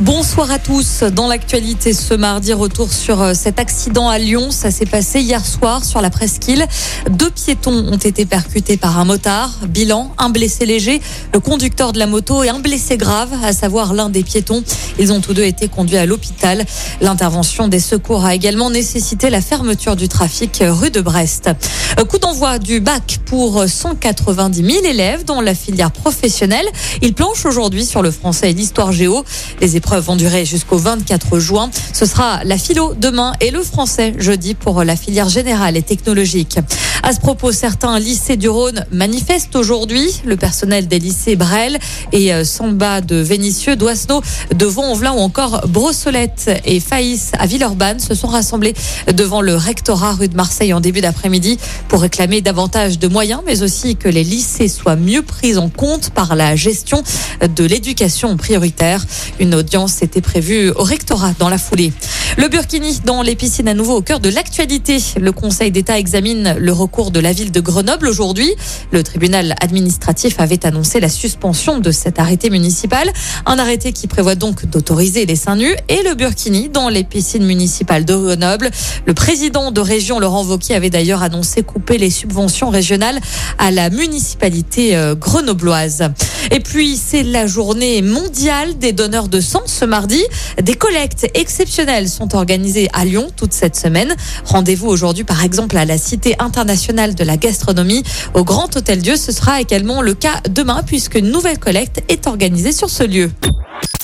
Bonsoir à tous. Dans l'actualité ce mardi, retour sur euh, cet accident à Lyon. Ça s'est passé hier soir sur la presqu'île. Deux piétons ont été percutés par un motard. Bilan, un blessé léger, le conducteur de la moto et un blessé grave, à savoir l'un des piétons. Ils ont tous deux été conduits à l'hôpital. L'intervention des secours a également nécessité la fermeture du trafic rue de Brest. Euh, coup d'envoi du bac pour 190 000 élèves dans la filière professionnelle. Ils planchent aujourd'hui sur le français et l'histoire géo. Les épreuves vont durer jusqu'au 24 juin. Ce sera la philo demain et le français jeudi pour la filière générale et technologique. À ce propos, certains lycées du Rhône manifestent aujourd'hui. Le personnel des lycées Brel et euh, Samba de Vénissieux, d'Oisneau, de Vaux-en-Velin ou encore Brossolette et Faïs à Villeurbanne se sont rassemblés devant le rectorat rue de Marseille en début d'après-midi pour réclamer davantage de moyens, mais aussi que les lycées soient mieux pris en compte par la gestion de l'éducation prioritaire. Une audience était prévue au rectorat dans la foulée. Le Burkini dans les piscines à nouveau au cœur de l'actualité. Le Conseil d'État examine le recours de la ville de Grenoble aujourd'hui. Le tribunal administratif avait annoncé la suspension de cet arrêté municipal. Un arrêté qui prévoit donc d'autoriser les seins nus et le Burkini dans les piscines municipales de Grenoble. Le président de région Laurent Wauquiez avait d'ailleurs annoncé couper les subventions régionales à la municipalité euh, grenobloise. Et puis c'est la journée mondiale des donneurs de sang ce mardi. Des collectes exceptionnelles sont organisées à Lyon toute cette semaine. Rendez-vous aujourd'hui par exemple à la Cité internationale de la gastronomie au Grand Hôtel Dieu. Ce sera également le cas demain puisque une nouvelle collecte est organisée sur ce lieu.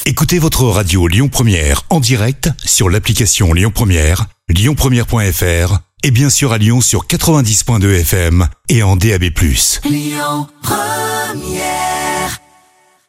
Écoutez votre radio Lyon Première en direct sur l'application Lyon Première, lyonpremière.fr et bien sûr à Lyon sur 90.2 FM et en DAB+. Lyon Première